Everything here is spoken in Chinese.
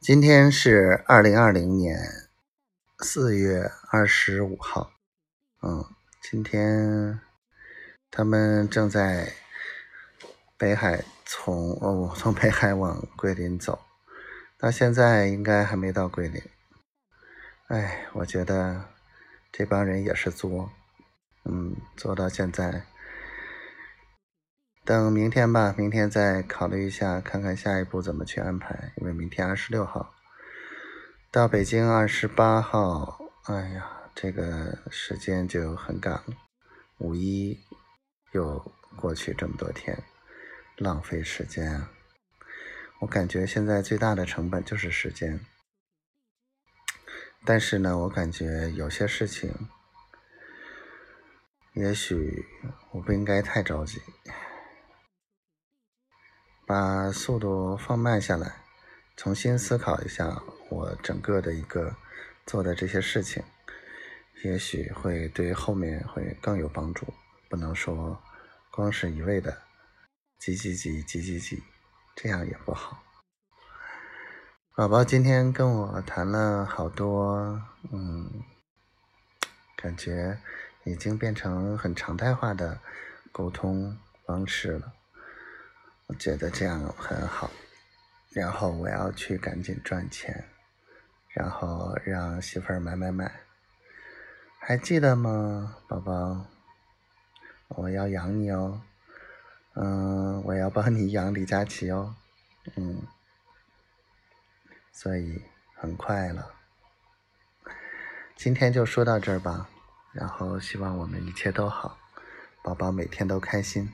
今天是二零二零年四月二十五号，嗯，今天他们正在北海从哦从北海往桂林走，到现在应该还没到桂林。哎，我觉得这帮人也是作，嗯，作到现在。等明天吧，明天再考虑一下，看看下一步怎么去安排。因为明天二十六号到北京，二十八号，哎呀，这个时间就很赶了。五一又过去这么多天，浪费时间啊！我感觉现在最大的成本就是时间。但是呢，我感觉有些事情，也许我不应该太着急。把速度放慢下来，重新思考一下我整个的一个做的这些事情，也许会对后面会更有帮助。不能说光是一味的急急急急急急，这样也不好。宝宝今天跟我谈了好多，嗯，感觉已经变成很常态化的沟通方式了。我觉得这样很好，然后我要去赶紧赚钱，然后让媳妇儿买买买，还记得吗，宝宝？我要养你哦，嗯，我要帮你养李佳琦哦，嗯，所以很快了，今天就说到这儿吧，然后希望我们一切都好，宝宝每天都开心。